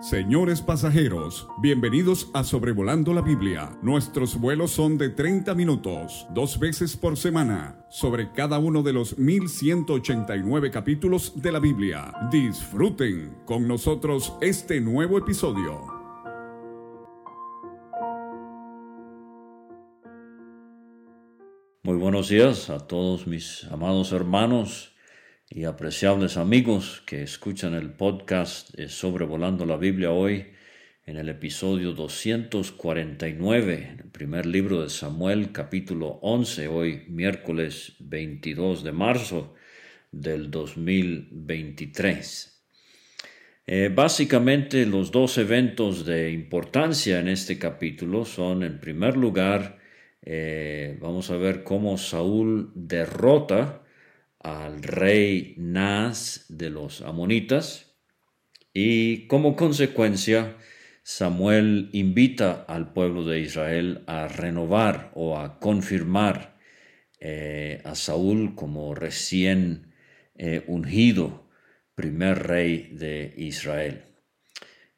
Señores pasajeros, bienvenidos a Sobrevolando la Biblia. Nuestros vuelos son de 30 minutos, dos veces por semana, sobre cada uno de los 1189 capítulos de la Biblia. Disfruten con nosotros este nuevo episodio. Muy buenos días a todos mis amados hermanos y apreciables amigos que escuchan el podcast Sobrevolando la Biblia hoy en el episodio 249, el primer libro de Samuel, capítulo 11, hoy miércoles 22 de marzo del 2023. Eh, básicamente los dos eventos de importancia en este capítulo son, en primer lugar, eh, vamos a ver cómo Saúl derrota al rey Nas de los amonitas y como consecuencia Samuel invita al pueblo de Israel a renovar o a confirmar eh, a Saúl como recién eh, ungido primer rey de Israel.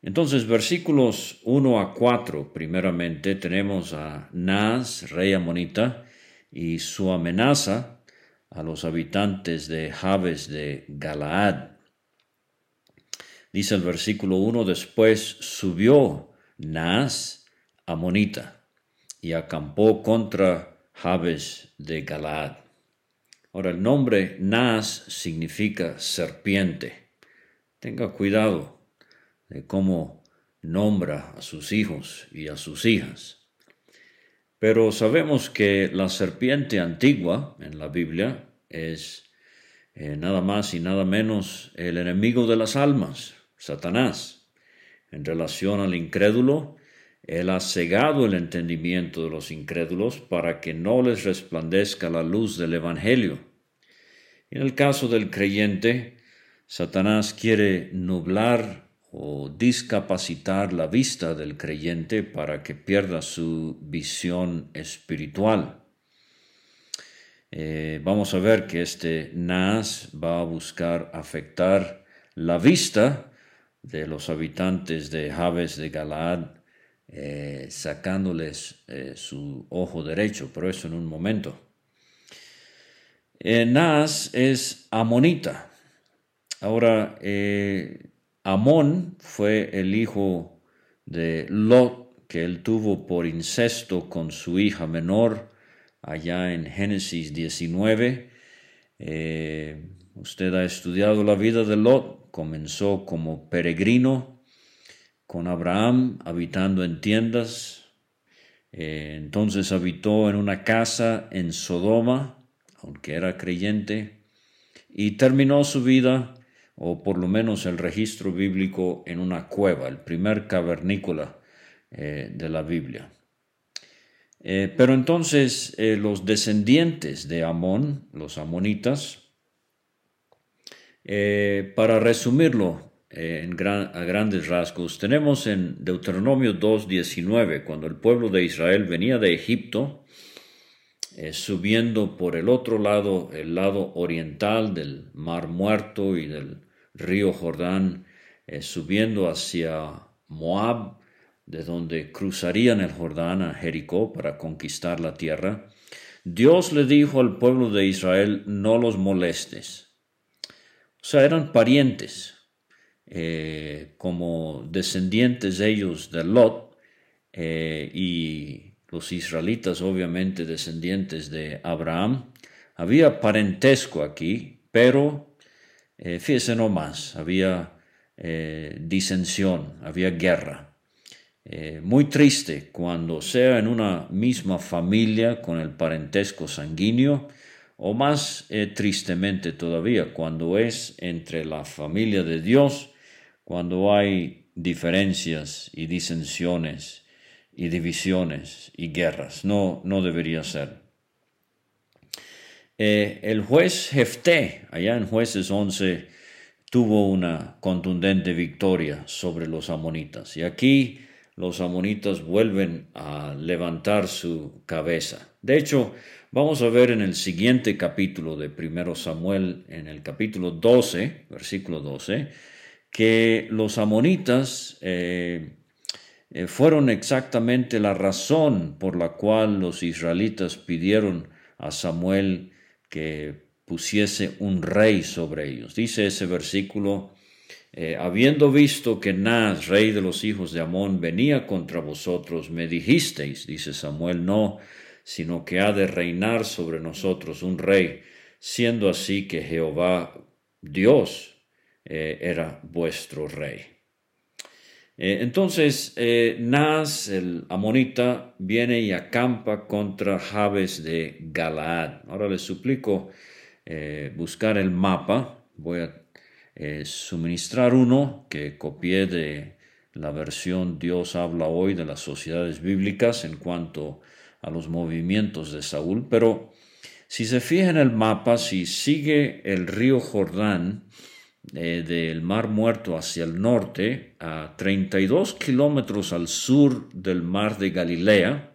Entonces, versículos 1 a 4, primeramente tenemos a Nas, rey amonita, y su amenaza a los habitantes de Jabes de Galaad. Dice el versículo 1, después subió Naas Amonita y acampó contra Jabes de Galaad. Ahora el nombre Naas significa serpiente. Tenga cuidado de cómo nombra a sus hijos y a sus hijas. Pero sabemos que la serpiente antigua en la Biblia es eh, nada más y nada menos el enemigo de las almas, Satanás. En relación al incrédulo, él ha cegado el entendimiento de los incrédulos para que no les resplandezca la luz del Evangelio. En el caso del creyente, Satanás quiere nublar o discapacitar la vista del creyente para que pierda su visión espiritual. Eh, vamos a ver que este Nas va a buscar afectar la vista de los habitantes de Jabes de Galaad, eh, sacándoles eh, su ojo derecho, pero eso en un momento. Nas es amonita. Ahora, Amón fue el hijo de Lot que él tuvo por incesto con su hija menor allá en Génesis 19. Eh, usted ha estudiado la vida de Lot, comenzó como peregrino con Abraham habitando en tiendas, eh, entonces habitó en una casa en Sodoma, aunque era creyente, y terminó su vida o por lo menos el registro bíblico en una cueva, el primer cavernícola eh, de la Biblia. Eh, pero entonces eh, los descendientes de Amón, los amonitas, para resumirlo en a grandes rasgos, tenemos en Deuteronomio 2.19, cuando el pueblo de Israel venía de Egipto, subiendo por el otro lado, el lado oriental del Mar Muerto y del río Jordán, eh, subiendo hacia Moab, de donde cruzarían el Jordán a Jericó para conquistar la tierra, Dios le dijo al pueblo de Israel, no los molestes. O sea, eran parientes, eh, como descendientes ellos de Lot, eh, y los israelitas obviamente descendientes de Abraham. Había parentesco aquí, pero eh, fíjese nomás, había eh, disensión, había guerra. Eh, muy triste cuando sea en una misma familia con el parentesco sanguíneo, o más tristemente todavía cuando es entre la familia de Dios, cuando hay diferencias y disensiones y divisiones y guerras. No, no debería ser. Eh, el juez Jefté, allá en jueces 11, tuvo una contundente victoria sobre los amonitas. Y aquí los amonitas vuelven a levantar su cabeza. De hecho, vamos a ver en el siguiente capítulo de 1 Samuel, en el capítulo 12, versículo 12, que los amonitas eh, eh, fueron exactamente la razón por la cual los israelitas pidieron a Samuel que pusiese un rey sobre ellos. Dice ese versículo, eh, habiendo visto que Naz, rey de los hijos de Amón, venía contra vosotros, me dijisteis, dice Samuel, no, sino que ha de reinar sobre nosotros un rey, siendo así que Jehová Dios eh, era vuestro rey. Eh, entonces, eh, el amonita, viene y acampa contra Jabes de Galaad. Ahora les suplico eh, buscar el mapa. Voy a suministrar uno que copié de la versión Dios habla hoy de las sociedades bíblicas en cuanto a los movimientos de Saúl. Pero si se fija en el mapa, si sigue el río Jordán, eh, del Mar Muerto hacia el norte, a 32 kilómetros al sur del Mar de Galilea,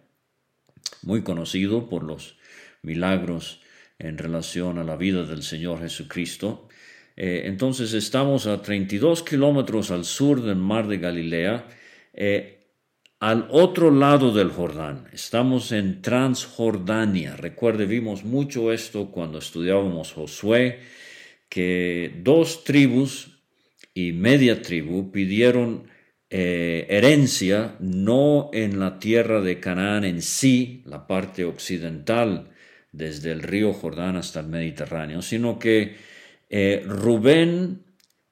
muy conocido por los milagros en relación a la vida del Señor Jesucristo. Eh, entonces estamos a 32 kilómetros al sur del Mar de Galilea, eh, al otro lado del Jordán. Estamos en Transjordania. Recuerde, vimos mucho esto cuando estudiábamos Josué que dos tribus y media tribu pidieron eh, herencia no en la tierra de Canaán en sí, la parte occidental, desde el río Jordán hasta el Mediterráneo, sino que eh, Rubén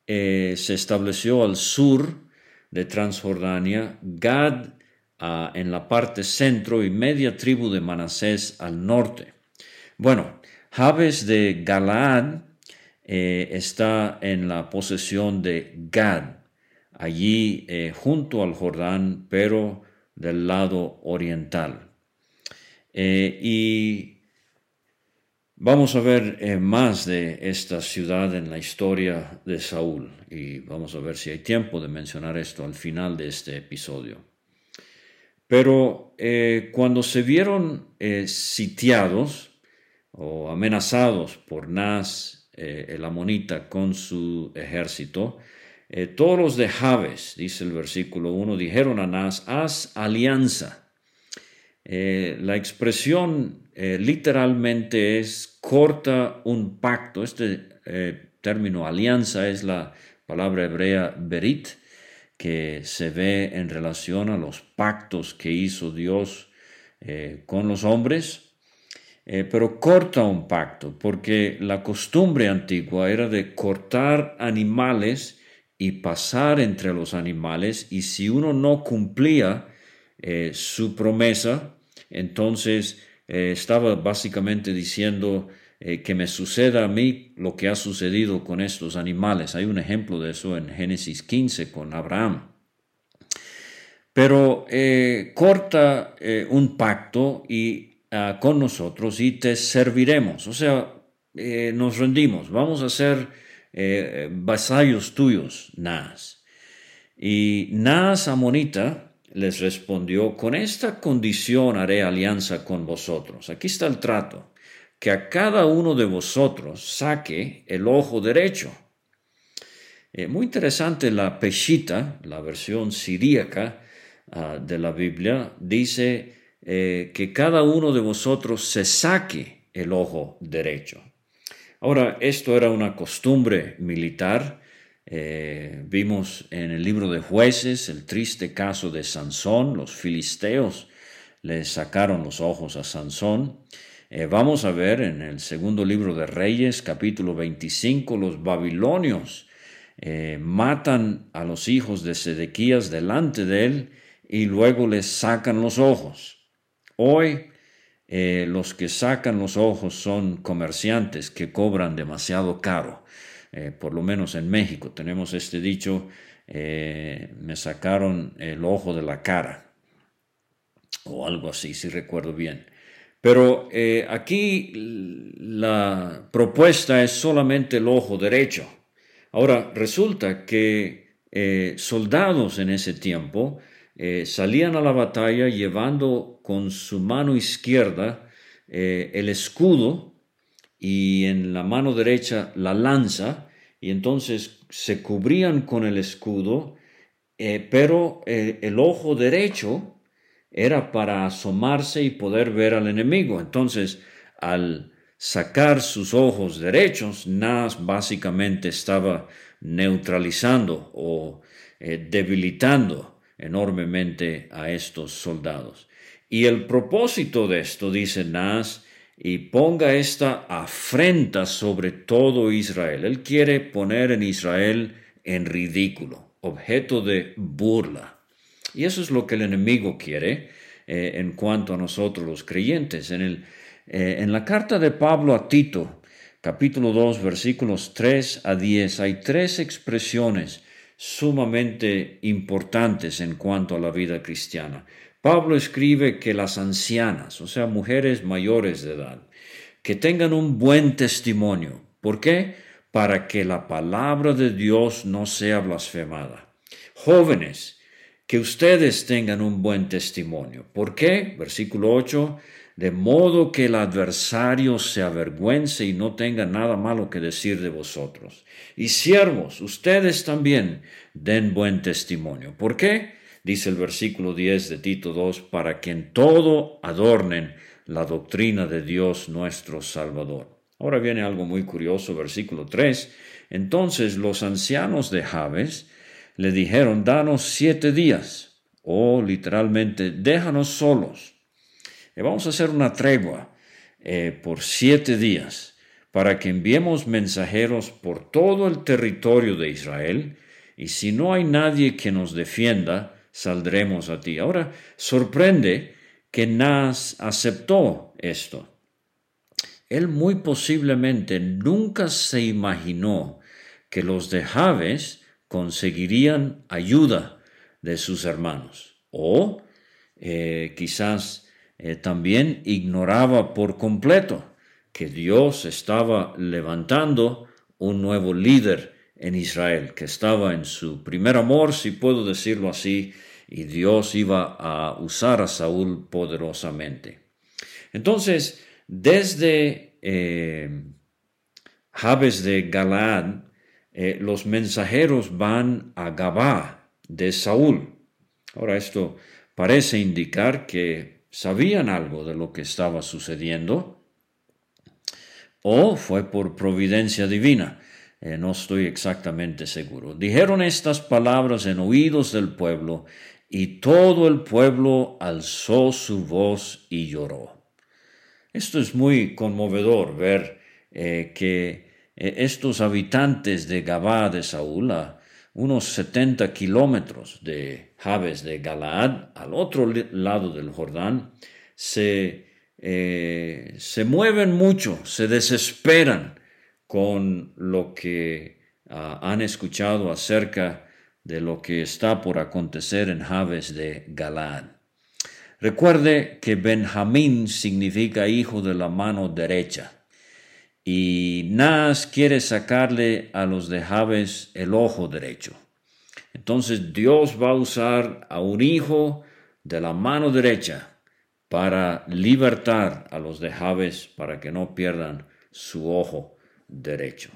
eh, se estableció al sur de Transjordania, Gad ah, en la parte centro y media tribu de Manasés al norte. Bueno, Jabes de Galaad eh, está en la posesión de Gad, allí eh, junto al Jordán, pero del lado oriental. Eh, y vamos a ver más de esta ciudad en la historia de Saúl y vamos a ver si hay tiempo de mencionar esto al final de este episodio. Pero cuando se vieron sitiados o amenazados por Nas eh, el amonita con su ejército, eh, todos los de Jabes, dice el versículo 1, dijeron a Nas, haz alianza. Eh, la expresión literalmente es corta un pacto. Este término alianza es la palabra hebrea berit, que se ve en relación a los pactos que hizo Dios con los hombres eh, pero corta un pacto, porque la costumbre antigua era de cortar animales y pasar entre los animales, y si uno no cumplía eh, su promesa, entonces eh, estaba básicamente diciendo que me suceda a mí lo que ha sucedido con estos animales. Hay un ejemplo de eso en Génesis 15 con Abraham. Pero corta un pacto y Ah, con nosotros y te serviremos. O sea, eh, nos rendimos, vamos a ser eh, vasallos tuyos, Nas. Y Nas Amonita les respondió, con esta condición haré alianza con vosotros. Aquí está el trato, que a cada uno de vosotros saque el ojo derecho. Eh, muy interesante la Peshita, la versión siríaca ah, de la Biblia, dice, eh, que cada uno de vosotros se saque el ojo derecho. Ahora, esto era una costumbre militar. Eh, vimos en el libro de jueces el triste caso de Sansón. Los filisteos le sacaron los ojos a Sansón. Eh, vamos a ver en el segundo libro de Reyes, capítulo 25, los babilonios matan a los hijos de Sedequías delante de él y luego les sacan los ojos. Hoy eh, los que sacan los ojos son comerciantes que cobran demasiado caro. Eh, por lo menos en México tenemos este dicho, eh, me sacaron el ojo de la cara o algo así, si recuerdo bien. Pero aquí la propuesta es solamente el ojo derecho. Ahora, resulta que soldados en ese tiempo eh, salían a la batalla llevando con su mano izquierda eh, el escudo y en la mano derecha la lanza y entonces se cubrían con el escudo, eh, pero el ojo derecho era para asomarse y poder ver al enemigo. Entonces, al sacar sus ojos derechos, Nas básicamente estaba neutralizando o debilitando enormemente a estos soldados. Y el propósito de esto, dice Nas, y ponga esta afrenta sobre todo Israel. Él quiere poner en Israel en ridículo, objeto de burla. Y eso es lo que el enemigo quiere eh, en cuanto a nosotros los creyentes. En, el, eh, en la carta de Pablo a Tito, capítulo 2, versículos 3 a 10, hay tres expresiones sumamente importantes en cuanto a la vida cristiana. Pablo escribe que las ancianas, o sea, mujeres mayores de edad, que tengan un buen testimonio. ¿Por qué? Para que la palabra de Dios no sea blasfemada. Jóvenes, que ustedes tengan un buen testimonio. ¿Por qué? Versículo 8, de modo que el adversario se avergüence y no tenga nada malo que decir de vosotros. Y siervos, ustedes también den buen testimonio. ¿Por qué? Dice el versículo 10 de Tito 2, para que en todo adornen la doctrina de Dios nuestro Salvador. Ahora viene algo muy curioso, versículo 3. Entonces los ancianos de Jabes le dijeron, danos siete días, o literalmente, déjanos solos. Vamos a hacer una tregua eh, por siete días para que enviemos mensajeros por todo el territorio de Israel, y si no hay nadie que nos defienda, saldremos a ti. Ahora, sorprende que Nas aceptó esto. Él muy posiblemente nunca se imaginó que los de Javes conseguirían ayuda de sus hermanos. O eh, quizás eh, también ignoraba por completo que Dios estaba levantando un nuevo líder en Israel, que estaba en su primer amor, si puedo decirlo así, y Dios iba a usar a Saúl poderosamente. Entonces, desde eh, Jabes de Galaad, eh, los mensajeros van a Gabá de Saúl. Ahora esto parece indicar que sabían algo de lo que estaba sucediendo o fue por providencia divina. Eh, no estoy exactamente seguro. Dijeron estas palabras en oídos del pueblo y todo el pueblo alzó su voz y lloró. Esto es muy conmovedor ver eh, que eh, estos habitantes de Gabá de Saúl, a unos 70 kilómetros de Jabes de Galaad, al otro lado del Jordán, se, eh, se mueven mucho, se desesperan con lo que ah, han escuchado acerca de lo que está por acontecer en Jabes de Galaad. Recuerde que Benjamín significa hijo de la mano derecha. Y Nas quiere sacarle a los de Jabes el ojo derecho. Entonces Dios va a usar a un hijo de la mano derecha para libertar a los de Jabes para que no pierdan su ojo derecho.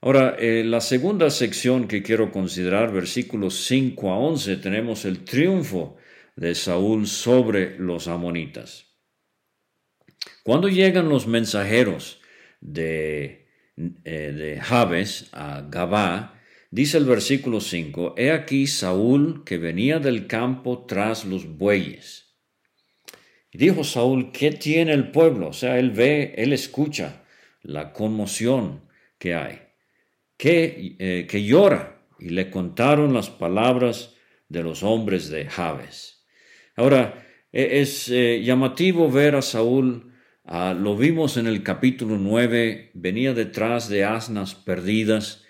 Ahora, en la segunda sección que quiero considerar, versículos 5 a 11, tenemos el triunfo de Saúl sobre los amonitas. Cuando llegan los mensajeros de, eh, de Jabes a Gabá, dice el versículo 5, He aquí Saúl que venía del campo tras los bueyes. Y dijo Saúl, ¿qué tiene el pueblo? O sea, él ve, él escucha la conmoción que hay, que, eh, que llora. Y le contaron las palabras de los hombres de Jabes. Ahora, e, es eh, llamativo ver a Saúl Ah, lo vimos en el capítulo 9, venía detrás de asnas perdidas,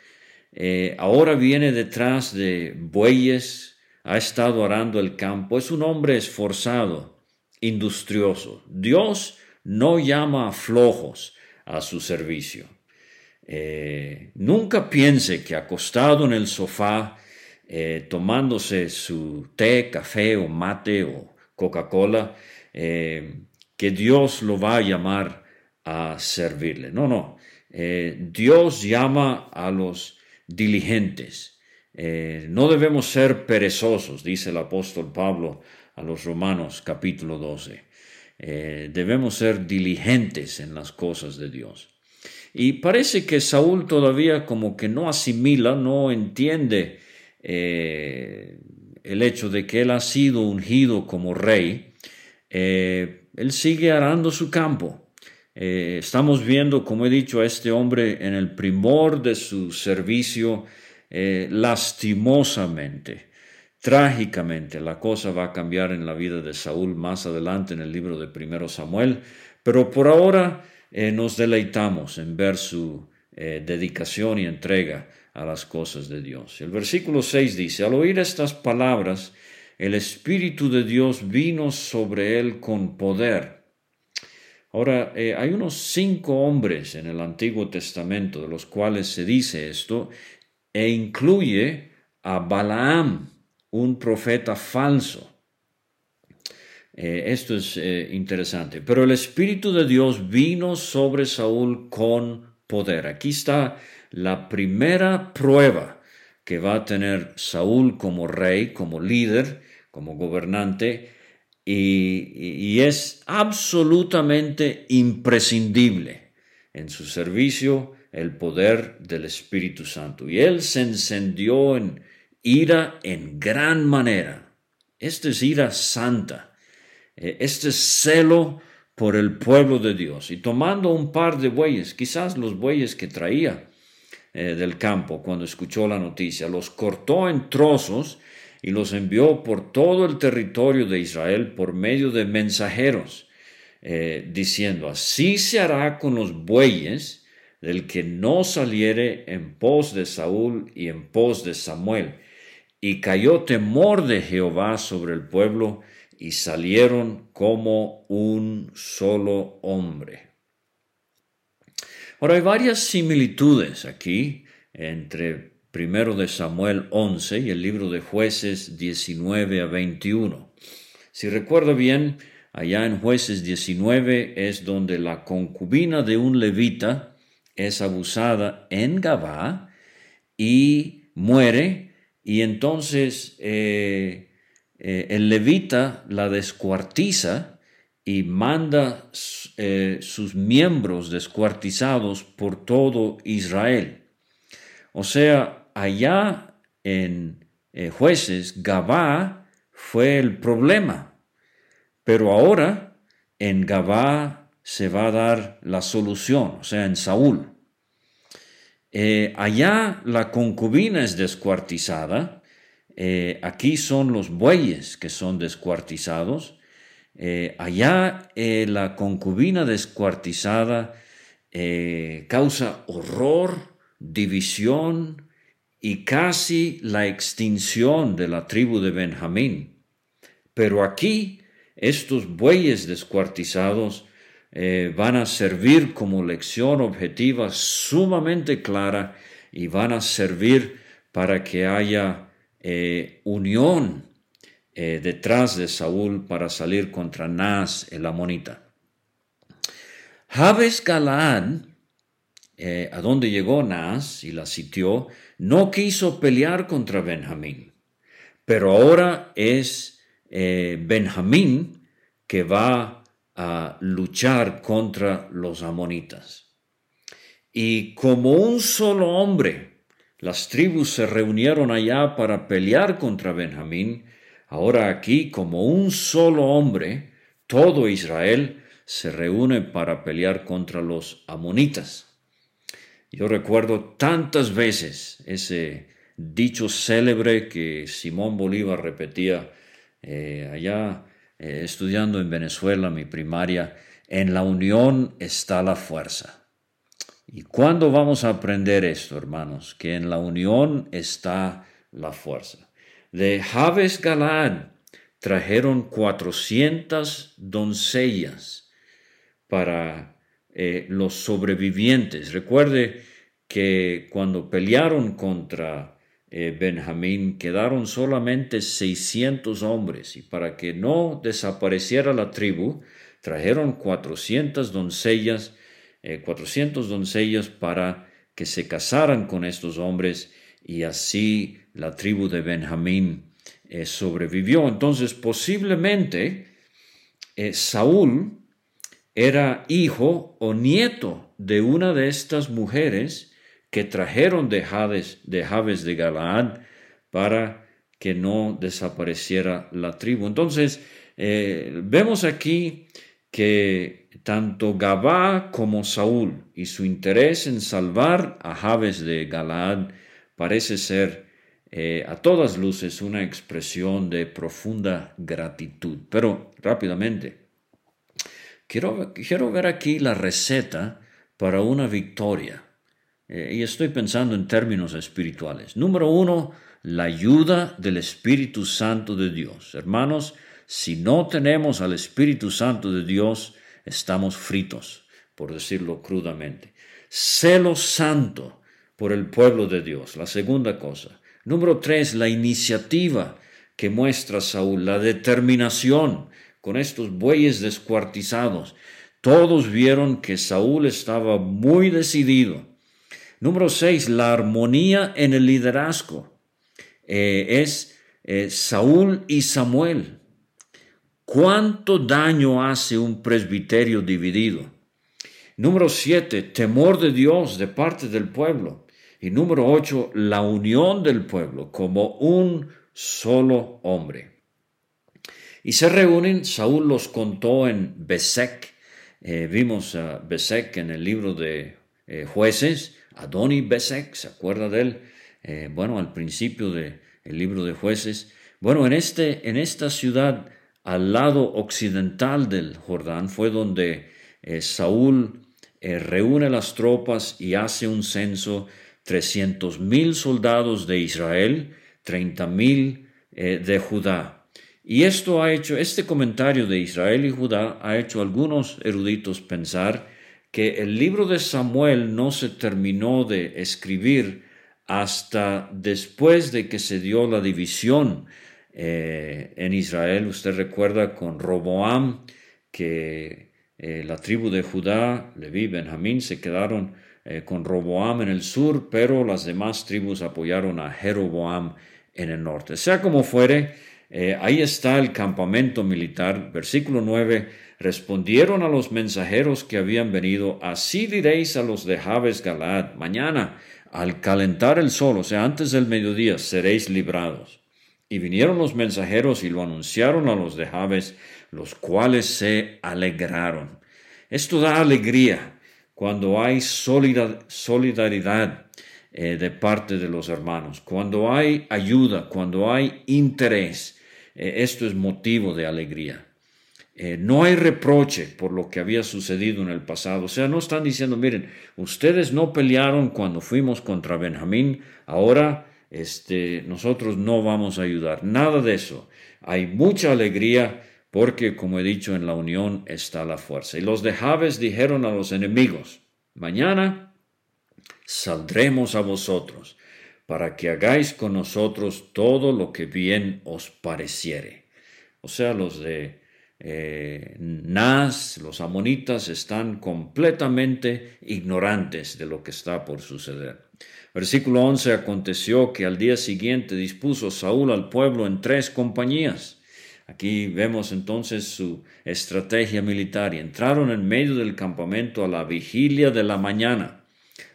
eh, ahora viene detrás de bueyes, ha estado arando el campo, es un hombre esforzado, industrioso. Dios no llama a flojos a su servicio. Eh, nunca piense que acostado en el sofá, eh, tomándose su té, café o mate o Coca-Cola, que Dios lo va a llamar a servirle. No, no. Dios llama a los diligentes. Eh, no debemos ser perezosos, dice el apóstol Pablo a los Romanos capítulo 12. Eh, debemos ser diligentes en las cosas de Dios. Y parece que Saúl todavía como que no asimila, no entiende el hecho de que él ha sido ungido como rey. él sigue arando su campo eh, estamos viendo, como he dicho, a este hombre en el primor de su servicio, eh, lastimosamente, trágicamente. La cosa va a cambiar en la vida de Saúl más adelante en el libro de Primero Samuel, pero por ahora eh, nos deleitamos en ver su dedicación y entrega a las cosas de Dios. El versículo 6 dice, al oír estas palabras, el Espíritu de Dios vino sobre él con poder Ahora, eh, hay unos cinco hombres en el Antiguo Testamento de los cuales se dice esto, e incluye a Balaam, un profeta falso. Eh, esto es eh, interesante. Pero el Espíritu de Dios vino sobre Saúl con poder. Aquí está la primera prueba que va a tener Saúl como rey, como líder, como gobernante, y, es absolutamente imprescindible en su servicio el poder del Espíritu Santo. Y él se encendió en ira en gran manera. Esta es ira santa. Eh, este es celo por el pueblo de Dios. Y tomando un par de bueyes, quizás los bueyes que traía eh, del campo cuando escuchó la noticia, los cortó en trozos y los envió por todo el territorio de Israel por medio de mensajeros, eh, diciendo, así se hará con los bueyes del que no saliere en pos de Saúl y en pos de Samuel. Y cayó temor de Jehová sobre el pueblo, y salieron como un solo hombre. Ahora hay varias similitudes aquí entre primero de Samuel 11 y el libro de jueces 19 a 21. Si recuerdo bien, allá en jueces 19 es donde la concubina de un levita es abusada en Gabá y muere y entonces eh, eh, el levita la descuartiza y manda eh, sus miembros descuartizados por todo Israel. O sea, allá en eh, jueces, Gabá fue el problema, pero ahora en Gabá se va a dar la solución, o sea, en Saúl. Eh, allá la concubina es descuartizada, eh, aquí son los bueyes que son descuartizados, allá la concubina descuartizada causa horror, división, y casi la extinción de la tribu de Benjamín. Pero aquí estos bueyes descuartizados eh, van a servir como lección objetiva sumamente clara y van a servir para que haya eh, unión eh, detrás de Saúl para salir contra Nas el amonita. Jabes Galaad, a donde llegó Nas y la sitió, no quiso pelear contra Benjamín, pero ahora es eh, Benjamín que va a luchar contra los amonitas. Y como un solo hombre, las tribus se reunieron allá para pelear contra Benjamín, ahora aquí como un solo hombre, todo Israel se reúne para pelear contra los amonitas. Yo recuerdo tantas veces ese dicho célebre que Simón Bolívar repetía eh, allá eh, estudiando en Venezuela mi primaria, en la unión está la fuerza. ¿Y cuándo vamos a aprender esto, hermanos? Que en la unión está la fuerza. De Javes Galán trajeron 400 doncellas para eh, los sobrevivientes. Recuerde que cuando pelearon contra eh, Benjamín quedaron solamente 600 hombres y para que no desapareciera la tribu trajeron 400 doncellas 400 eh, doncellas para que se casaran con estos hombres y así la tribu de Benjamín eh, sobrevivió. Entonces posiblemente Saúl era hijo o nieto de una de estas mujeres que trajeron de Jabes de, Jabes Galaad para que no desapareciera la tribu. Entonces, vemos aquí que tanto Gabá como Saúl y su interés en salvar a Jabes de Galaad parece ser eh, a todas luces una expresión de profunda gratitud. Pero rápidamente, quiero, quiero ver aquí la receta para una victoria. Eh, y estoy pensando en términos espirituales. Número uno, la ayuda del Espíritu Santo de Dios. Hermanos, si no tenemos al Espíritu Santo de Dios, estamos fritos, por decirlo crudamente. Celo santo por el pueblo de Dios, la segunda cosa. Número tres, la iniciativa que muestra Saúl, la determinación con estos bueyes descuartizados. Todos vieron que Saúl estaba muy decidido. Número seis, la armonía en el liderazgo. Eh, es eh, Saúl y Samuel. ¿Cuánto daño hace un presbiterio dividido? Número siete, temor de Dios de parte del pueblo. Y número ocho, la unión del pueblo como un solo hombre. Y se reúnen, Saúl los contó en Besek. Eh, vimos a Besek en el libro de eh, jueces, Adoni Besek, ¿se acuerda de él? Eh, bueno, al principio del libro de jueces. Bueno, en, este, en esta ciudad al lado occidental del Jordán fue donde Saúl reúne las tropas y hace un censo, 300 mil soldados de Israel, 30 mil de Judá. Y esto ha hecho, este comentario de Israel y Judá ha hecho a algunos eruditos pensar que el libro de Samuel no se terminó de escribir hasta después de que se dio la división eh, en Israel, usted recuerda con Roboam, que eh, la tribu de Judá, Leví, Benjamín, se quedaron eh, con Roboam en el sur, pero las demás tribus apoyaron a Jeroboam en el norte. Sea como fuere, ahí está el campamento militar. Versículo 9, respondieron a los mensajeros que habían venido, así diréis a los de Jabes Galad, mañana, al calentar el sol, o sea, antes del mediodía, seréis librados. Y vinieron los mensajeros y lo anunciaron a los de Jabes, los cuales se alegraron. Esto da alegría cuando hay solidaridad eh, de parte de los hermanos, cuando hay ayuda, cuando hay interés. Eh, esto es motivo de alegría. Eh, no hay reproche por lo que había sucedido en el pasado. O sea, no están diciendo, miren, ustedes no pelearon cuando fuimos contra Benjamín, ahora este, nosotros no vamos a ayudar. Nada de eso. Hay mucha alegría porque, como he dicho, en la unión está la fuerza. Y los de Jabes dijeron a los enemigos, mañana saldremos a vosotros para que hagáis con nosotros todo lo que bien os pareciere. O sea, los de eh, los amonitas, están completamente ignorantes de lo que está por suceder. Versículo 11 aconteció que al día siguiente dispuso Saúl al pueblo en tres compañías. Aquí vemos entonces su estrategia militar y entraron en medio del campamento a la vigilia de la mañana,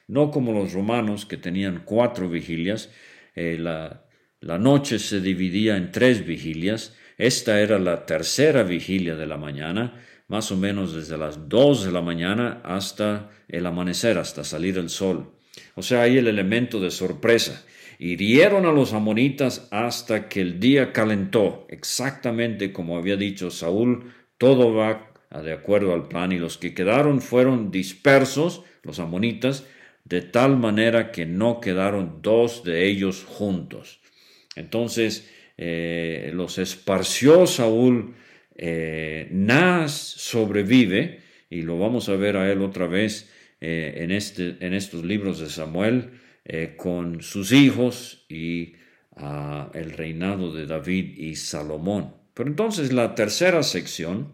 no como los romanos que tenían cuatro vigilias, eh, la, la noche se dividía en tres vigilias, esta era la tercera vigilia de la mañana, más o menos desde las dos de la mañana hasta el amanecer, hasta salir el sol. O sea, hay el elemento de sorpresa. Hirieron a los amonitas hasta que el día calentó, exactamente como había dicho Saúl, todo va de acuerdo al plan y los que quedaron fueron dispersos, los amonitas, de tal manera que no quedaron dos de ellos juntos. Entonces eh, los esparció Saúl, eh, sobrevive, y lo vamos a ver a él otra vez eh, en, este, en estos libros de Samuel eh, con sus hijos y el reinado de David y Salomón. Pero entonces la tercera sección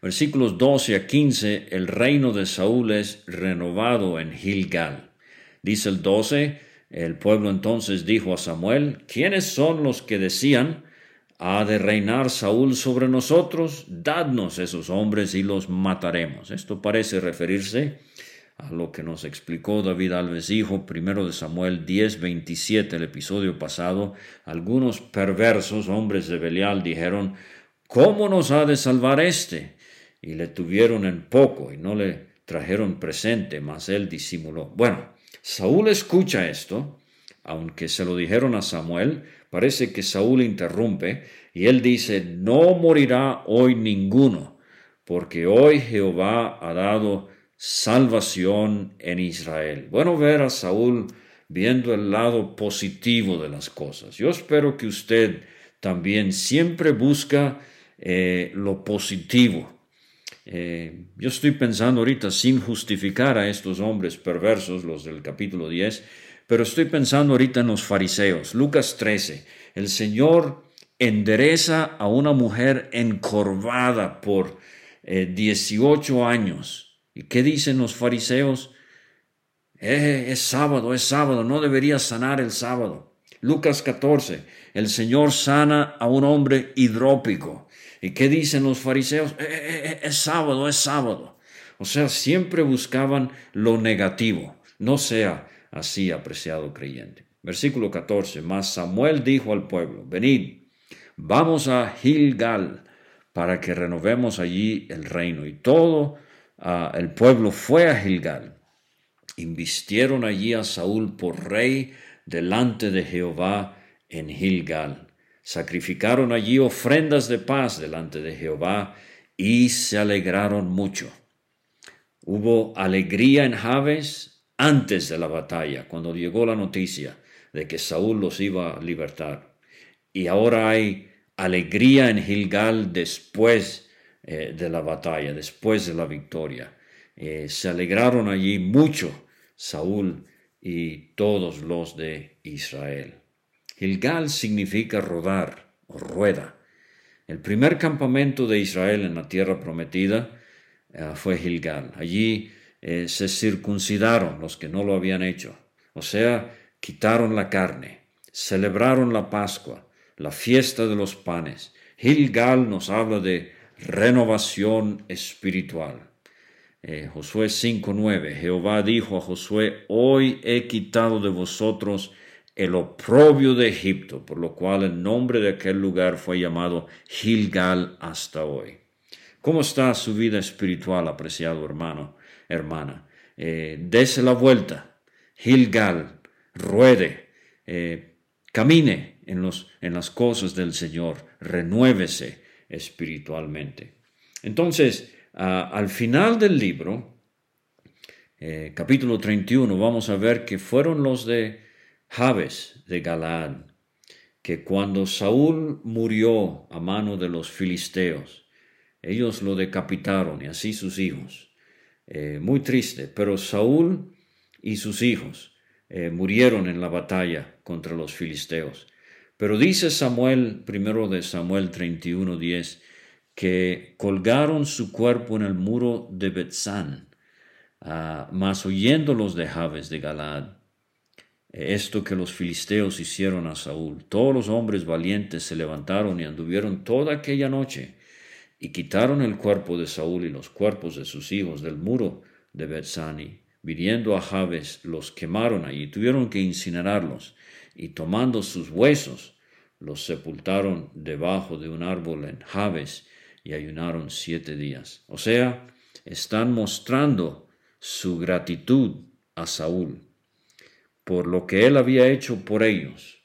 Versículos 12 a 15, el reino de Saúl es renovado en Gilgal. Dice el 12, el pueblo entonces dijo a Samuel, ¿quiénes son los que decían, ha de reinar Saúl sobre nosotros? Dadnos esos hombres y los mataremos. Esto parece referirse a lo que nos explicó David Alves Hijo, primero de Samuel 10, 27, el episodio pasado. Algunos perversos hombres de Belial dijeron, ¿cómo nos ha de salvar éste? Y le tuvieron en poco y no le trajeron presente, mas él disimuló. Bueno, Saúl escucha esto, aunque se lo dijeron a Samuel, parece que Saúl interrumpe y él dice, no morirá hoy ninguno, porque hoy Jehová ha dado salvación en Israel. Bueno ver a Saúl viendo el lado positivo de las cosas. Yo espero que usted también siempre busca eh, lo positivo eh, yo estoy pensando ahorita sin justificar a estos hombres perversos, los del capítulo 10, pero estoy pensando ahorita en los fariseos. Lucas 13, el Señor endereza a una mujer encorvada por 18 eh, años. ¿Y qué dicen los fariseos? Eh, es sábado, es sábado, no debería sanar el sábado. Lucas 14, el Señor sana a un hombre hidrópico. ¿Y qué dicen los fariseos? Eh, eh, eh, es sábado, es sábado. O sea, siempre buscaban lo negativo. No sea así, apreciado creyente. Versículo 14. Mas Samuel dijo al pueblo, venid, vamos a Gilgal para que renovemos allí el reino. Y todo ah, el pueblo fue a Gilgal. Invistieron allí a Saúl por rey delante de Jehová en Gilgal sacrificaron allí ofrendas de paz delante de Jehová y se alegraron mucho. Hubo alegría en Jabes antes de la batalla, cuando llegó la noticia de que Saúl los iba a libertar. Y ahora hay alegría en Gilgal después eh, de la batalla, después de la victoria. Eh, se alegraron allí mucho Saúl y todos los de Israel. Gilgal significa rodar o rueda. El primer campamento de Israel en la tierra prometida eh, fue Gilgal. Allí eh, se circuncidaron los que no lo habían hecho, o sea, quitaron la carne, celebraron la Pascua, la fiesta de los panes. Gilgal nos habla de renovación espiritual. Eh, Josué 5.9, Jehová dijo a Josué, hoy he quitado de vosotros el oprobio de Egipto, por lo cual el nombre de aquel lugar fue llamado Gilgal hasta hoy. ¿Cómo está su vida espiritual, apreciado hermano, hermana? Eh, dese la vuelta, Gilgal, ruede, eh, camine en, los, en las cosas del Señor, renuévese espiritualmente. Entonces, al final del libro, eh, capítulo 31, vamos a ver que fueron los de Jabes de Galaad, que cuando Saúl murió a mano de los filisteos, ellos lo decapitaron y así sus hijos. Eh, muy triste, pero Saúl y sus hijos eh, murieron en la batalla contra los filisteos. Pero dice Samuel, primero de Samuel 31:10, que colgaron su cuerpo en el muro de Betzán, ah, mas oyéndolos de Jabes de Galaad, esto que los filisteos hicieron a Saúl. Todos los hombres valientes se levantaron y anduvieron toda aquella noche y quitaron el cuerpo de Saúl y los cuerpos de sus hijos del muro de Betsani. Viniendo a Jabes, los quemaron allí, tuvieron que incinerarlos y tomando sus huesos, los sepultaron debajo de un árbol en Jabes y ayunaron siete días. O sea, están mostrando su gratitud a Saúl por lo que él había hecho por ellos.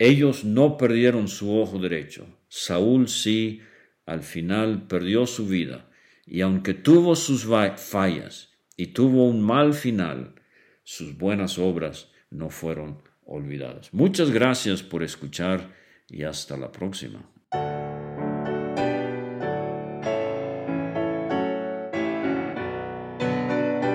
Ellos no perdieron su ojo derecho. Saúl sí, al final perdió su vida, y aunque tuvo sus fallas y tuvo un mal final, sus buenas obras no fueron olvidadas. Muchas gracias por escuchar y hasta la próxima.